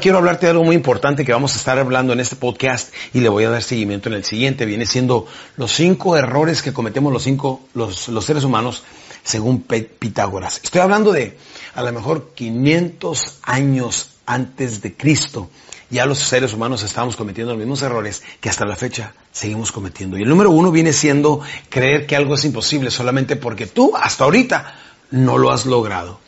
Quiero hablarte de algo muy importante que vamos a estar hablando en este podcast y le voy a dar seguimiento en el siguiente. Viene siendo los cinco errores que cometemos los cinco, los, los seres humanos según Pitágoras. Estoy hablando de a lo mejor 500 años antes de Cristo. Ya los seres humanos estamos cometiendo los mismos errores que hasta la fecha seguimos cometiendo. Y el número uno viene siendo creer que algo es imposible solamente porque tú hasta ahorita no lo has logrado.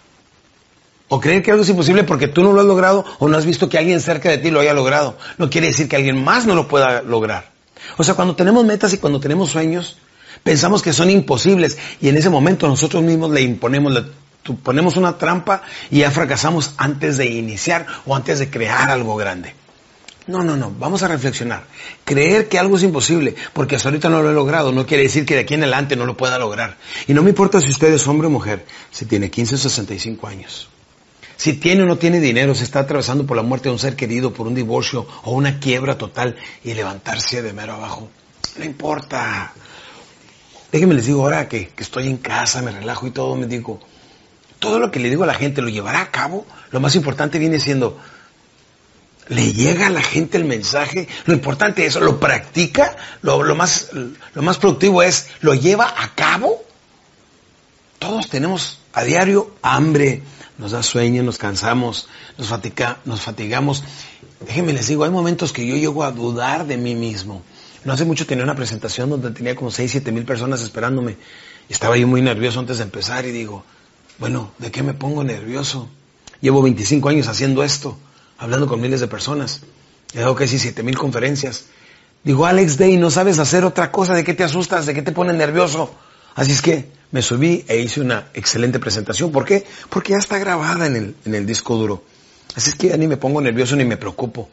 O creer que algo es imposible porque tú no lo has logrado o no has visto que alguien cerca de ti lo haya logrado. No quiere decir que alguien más no lo pueda lograr. O sea, cuando tenemos metas y cuando tenemos sueños, pensamos que son imposibles y en ese momento nosotros mismos le imponemos, le ponemos una trampa y ya fracasamos antes de iniciar o antes de crear algo grande. No, no, no, vamos a reflexionar. Creer que algo es imposible porque hasta ahorita no lo he logrado no quiere decir que de aquí en adelante no lo pueda lograr. Y no me importa si usted es hombre o mujer, si tiene 15 o 65 años. Si tiene o no tiene dinero, se está atravesando por la muerte de un ser querido, por un divorcio o una quiebra total y levantarse de mero abajo. No importa. Déjenme les digo ahora que, que estoy en casa, me relajo y todo, me digo, todo lo que le digo a la gente lo llevará a cabo. Lo más importante viene siendo, ¿le llega a la gente el mensaje? Lo importante es, ¿lo practica? Lo, lo, más, lo más productivo es, ¿lo lleva a cabo? Todos tenemos a diario hambre, nos da sueño, nos cansamos, nos, fatiga, nos fatigamos. Déjenme les digo, hay momentos que yo llego a dudar de mí mismo. No hace mucho tenía una presentación donde tenía como 6, 7 mil personas esperándome. Estaba yo muy nervioso antes de empezar y digo, bueno, ¿de qué me pongo nervioso? Llevo 25 años haciendo esto, hablando con miles de personas. He dado casi 7 mil conferencias. Digo, Alex Day, no sabes hacer otra cosa, ¿de qué te asustas? ¿De qué te pone nervioso? Así es que me subí e hice una excelente presentación. ¿Por qué? Porque ya está grabada en el, disco duro. Así es que ya ni me pongo nervioso ni me preocupo.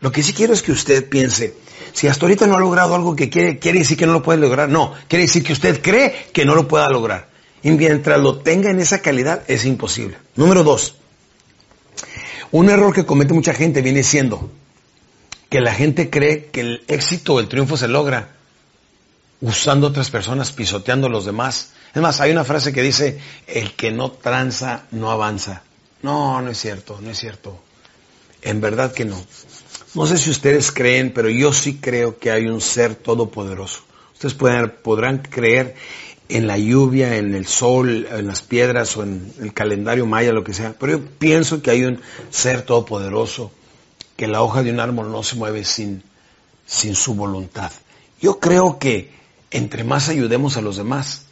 Lo que sí quiero es que usted piense, si hasta ahorita no ha logrado algo que quiere, quiere decir que no lo puede lograr. No, quiere decir que usted cree que no lo pueda lograr. Y mientras lo tenga en esa calidad, es imposible. Número dos, un error que comete mucha gente viene siendo que la gente cree que el éxito o el triunfo se logra usando otras personas, pisoteando a los demás. Es más, hay una frase que dice, el que no tranza no avanza. No, no es cierto, no es cierto. En verdad que no. No sé si ustedes creen, pero yo sí creo que hay un ser todopoderoso. Ustedes pueden, podrán creer en la lluvia, en el sol, en las piedras o en el calendario maya, lo que sea, pero yo pienso que hay un ser todopoderoso, que la hoja de un árbol no se mueve sin, sin su voluntad. Yo creo que entre más ayudemos a los demás.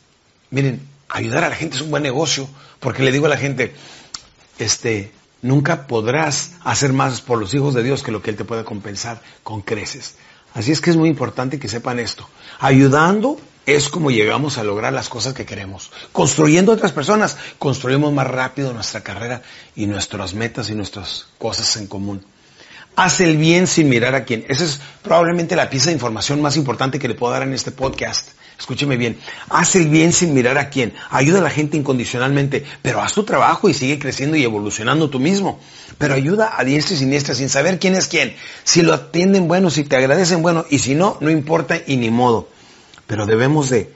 Miren, ayudar a la gente es un buen negocio, porque le digo a la gente, este, nunca podrás hacer más por los hijos de Dios que lo que Él te pueda compensar con creces. Así es que es muy importante que sepan esto. Ayudando es como llegamos a lograr las cosas que queremos. Construyendo otras personas, construimos más rápido nuestra carrera y nuestras metas y nuestras cosas en común. Haz el bien sin mirar a quién. Esa es probablemente la pieza de información más importante que le puedo dar en este podcast. Escúcheme bien. Haz el bien sin mirar a quién. Ayuda a la gente incondicionalmente, pero haz tu trabajo y sigue creciendo y evolucionando tú mismo. Pero ayuda a diestra y siniestra sin saber quién es quién. Si lo atienden bueno, si te agradecen bueno, y si no, no importa y ni modo. Pero debemos de,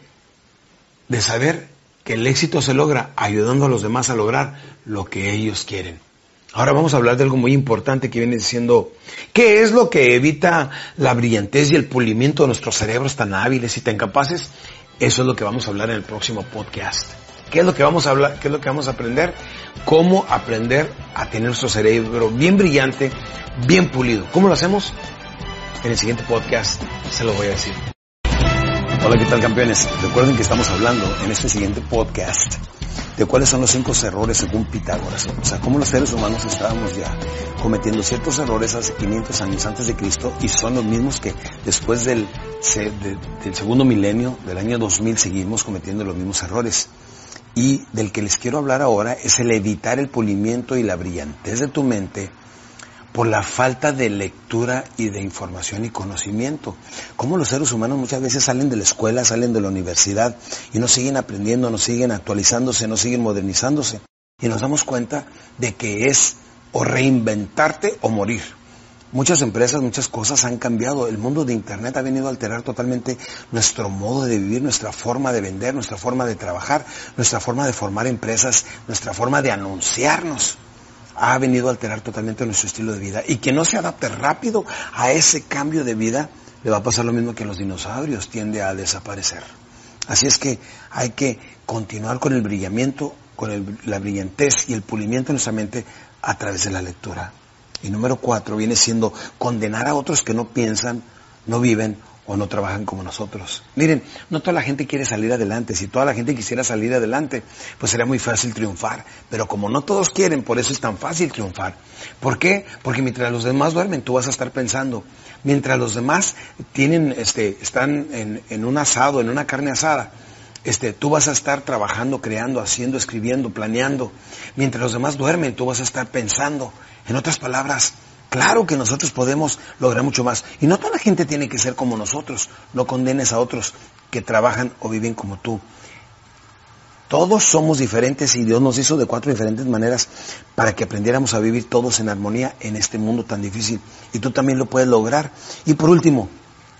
de saber que el éxito se logra ayudando a los demás a lograr lo que ellos quieren. Ahora vamos a hablar de algo muy importante que viene siendo, ¿qué es lo que evita la brillantez y el pulimiento de nuestros cerebros tan hábiles y tan capaces? Eso es lo que vamos a hablar en el próximo podcast. ¿Qué es lo que vamos a hablar? ¿Qué es lo que vamos a aprender? Cómo aprender a tener nuestro cerebro bien brillante, bien pulido. ¿Cómo lo hacemos? En el siguiente podcast se lo voy a decir. Hola, ¿qué tal campeones? Recuerden que estamos hablando en este siguiente podcast de cuáles son los cinco errores según Pitágoras. O sea, cómo los seres humanos estábamos ya cometiendo ciertos errores hace 500 años antes de Cristo y son los mismos que después del, del segundo milenio, del año 2000, seguimos cometiendo los mismos errores. Y del que les quiero hablar ahora es el evitar el pulimiento y la brillantez de tu mente por la falta de lectura y de información y conocimiento. Como los seres humanos muchas veces salen de la escuela, salen de la universidad y no siguen aprendiendo, no siguen actualizándose, no siguen modernizándose. Y nos damos cuenta de que es o reinventarte o morir. Muchas empresas, muchas cosas han cambiado. El mundo de Internet ha venido a alterar totalmente nuestro modo de vivir, nuestra forma de vender, nuestra forma de trabajar, nuestra forma de formar empresas, nuestra forma de anunciarnos. Ha venido a alterar totalmente nuestro estilo de vida. Y quien no se adapte rápido a ese cambio de vida, le va a pasar lo mismo que los dinosaurios, tiende a desaparecer. Así es que hay que continuar con el brillamiento, con la brillantez y el pulimiento en nuestra mente a través de la lectura. Y número cuatro viene siendo condenar a otros que no piensan, no viven o no trabajan como nosotros. Miren, no toda la gente quiere salir adelante. Si toda la gente quisiera salir adelante, pues sería muy fácil triunfar. Pero como no todos quieren, por eso es tan fácil triunfar. ¿Por qué? Porque mientras los demás duermen, tú vas a estar pensando. Mientras los demás tienen, este, están en, un asado, en una carne asada, este, tú vas a estar trabajando, creando, haciendo, escribiendo, planeando. Mientras los demás duermen, tú vas a estar pensando. En otras palabras, claro que nosotros podemos lograr mucho más. Y no toda la gente tiene que ser como nosotros. No condenes a otros que trabajan o viven como tú. Todos somos diferentes y Dios nos hizo de cuatro diferentes maneras para que aprendiéramos a vivir todos en armonía en este mundo tan difícil. Y tú también lo puedes lograr. Y por último,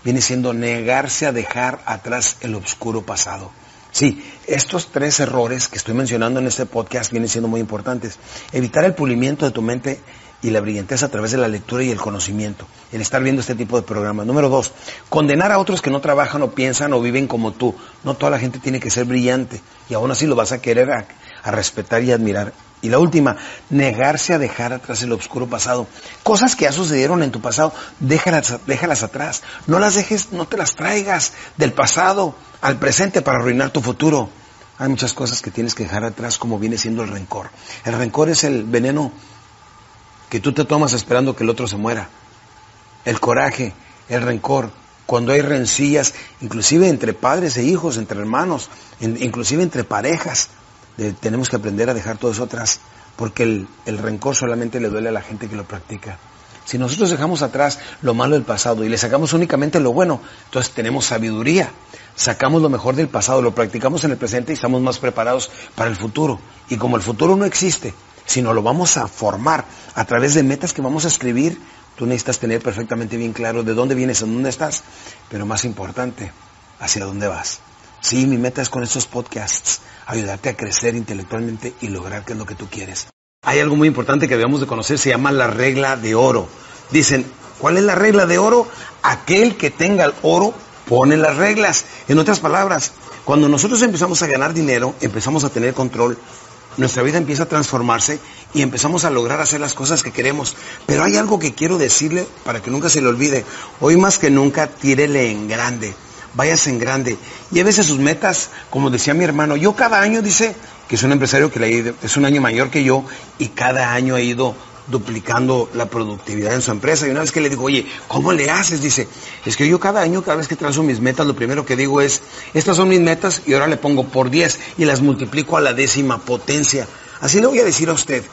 viene siendo negarse a dejar atrás el oscuro pasado. Sí, estos tres errores que estoy mencionando en este podcast vienen siendo muy importantes. Evitar el pulimiento de tu mente y la brillantez a través de la lectura y el conocimiento, el estar viendo este tipo de programas. Número dos, condenar a otros que no trabajan o piensan o viven como tú. No toda la gente tiene que ser brillante y aún así lo vas a querer a, respetar y admirar. Y la última, negarse a dejar atrás el oscuro pasado. Cosas que ya sucedieron en tu pasado, déjalas, déjalas atrás. No las dejes, no te las traigas del pasado al presente para arruinar tu futuro. Hay muchas cosas que tienes que dejar atrás como viene siendo el rencor. El rencor es el veneno que tú te tomas esperando que el otro se muera. El coraje, el rencor, cuando hay rencillas, inclusive entre padres e hijos, entre hermanos, inclusive entre parejas, tenemos que aprender a dejar todo eso atrás, porque el, el rencor solamente le duele a la gente que lo practica. Si nosotros dejamos atrás lo malo del pasado y le sacamos únicamente lo bueno, entonces tenemos sabiduría. Sacamos lo mejor del pasado, lo practicamos en el presente y estamos más preparados para el futuro. Y como el futuro no existe, sino lo vamos a formar a través de metas que vamos a escribir, tú necesitas tener perfectamente bien claro de dónde vienes, en dónde estás, pero más importante, hacia dónde vas. Sí, mi meta es con estos podcasts ayudarte a crecer intelectualmente y lograr qué es lo que tú quieres. Hay algo muy importante que debemos de conocer, se llama la regla de oro. Dicen, ¿cuál es la regla de oro? Aquel que tenga el oro pone las reglas. En otras palabras, cuando nosotros empezamos a ganar dinero, empezamos a tener control, nuestra vida empieza a transformarse y empezamos a lograr hacer las cosas que queremos. Pero hay algo que quiero decirle para que nunca se le olvide. Hoy más que nunca, tírele en grande. Váyase en grande. Llévese sus metas, como decía mi hermano. Yo cada año, dice, que es un empresario que le es un año mayor que yo y cada año ha ido duplicando la productividad en su empresa. Y una vez que le digo, oye, ¿cómo le haces? Dice, es que yo cada año, cada vez que trazo mis metas, lo primero que digo es, estas son mis metas y ahora le pongo por 10 y las multiplico a la décima potencia. Así le voy a decir a usted,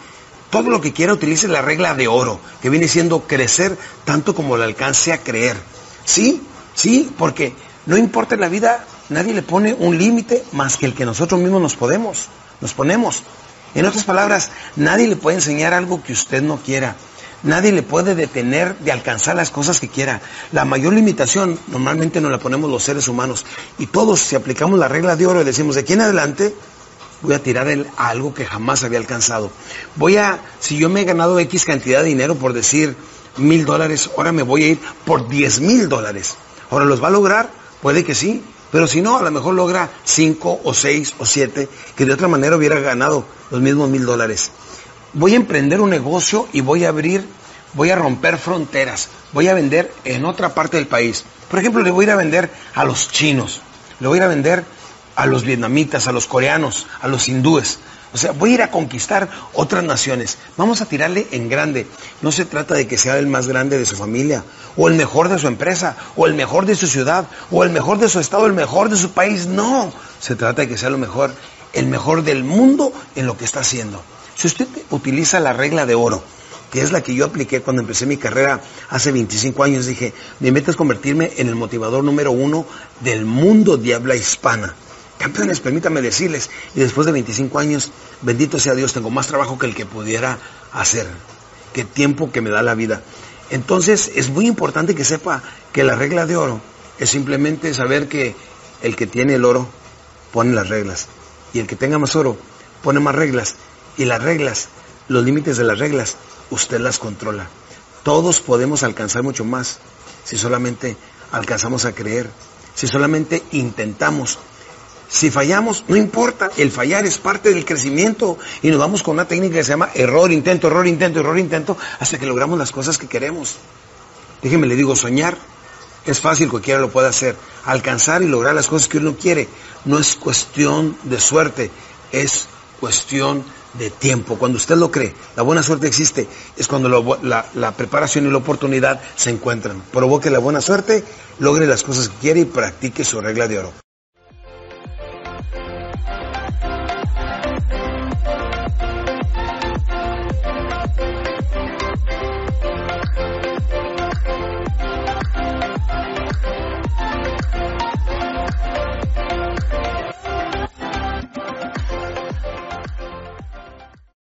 todo lo que quiera utilice la regla de oro, que viene siendo crecer tanto como le alcance a creer. ¿Sí? Sí, porque no importa en la vida, nadie le pone un límite más que el que nosotros mismos nos podemos nos ponemos. En otras palabras, nadie le puede enseñar algo que usted no quiera. Nadie le puede detener de alcanzar las cosas que quiera. La mayor limitación normalmente nos la ponemos los seres humanos. Y todos, si aplicamos la regla de oro y decimos, de aquí en adelante, voy a tirar el, a algo que jamás había alcanzado. Voy a, si yo me he ganado X cantidad de dinero por decir mil dólares, ahora me voy a ir por diez mil dólares. Ahora, ¿los va a lograr? Puede que sí, pero si no, a lo mejor logra cinco o seis o siete, que de otra manera hubiera ganado los mismos mil dólares. Voy a emprender un negocio y voy a abrir, voy a romper fronteras, voy a vender en otra parte del país. Por ejemplo, le voy a ir a vender a los chinos, le voy a ir a vender a los vietnamitas, a los coreanos, a los hindúes. O sea, voy a ir a conquistar otras naciones. Vamos a tirarle en grande. No se trata de que sea el más grande de su familia, o el mejor de su empresa, o el mejor de su ciudad, o el mejor de su estado, el mejor de su país. No, se trata de que sea lo mejor, el mejor del mundo en lo que está haciendo. Si usted utiliza la regla de oro, que es la que yo apliqué cuando empecé mi carrera hace 25 años, dije, mi meta es convertirme en el motivador número uno del mundo de habla hispana. Campeones, permítame decirles, y después de 25 años, bendito sea Dios, tengo más trabajo que el que pudiera hacer, que tiempo que me da la vida. Entonces, es muy importante que sepa que la regla de oro es simplemente saber que el que tiene el oro pone las reglas, y el que tenga más oro pone más reglas, y las reglas los límites de las reglas, usted las controla. Todos podemos alcanzar mucho más si solamente alcanzamos a creer, si solamente intentamos. Si fallamos, no importa, el fallar es parte del crecimiento y nos vamos con una técnica que se llama error, intento, error, intento, error, intento, hasta que logramos las cosas que queremos. Déjeme le digo, soñar es fácil, cualquiera lo puede hacer. Alcanzar y lograr las cosas que uno quiere no es cuestión de suerte, es cuestión de tiempo. Cuando usted lo cree, la buena suerte existe, es cuando la, la, preparación y la oportunidad se encuentran. Provoque la buena suerte, logre las cosas que quiere y practique su regla de oro.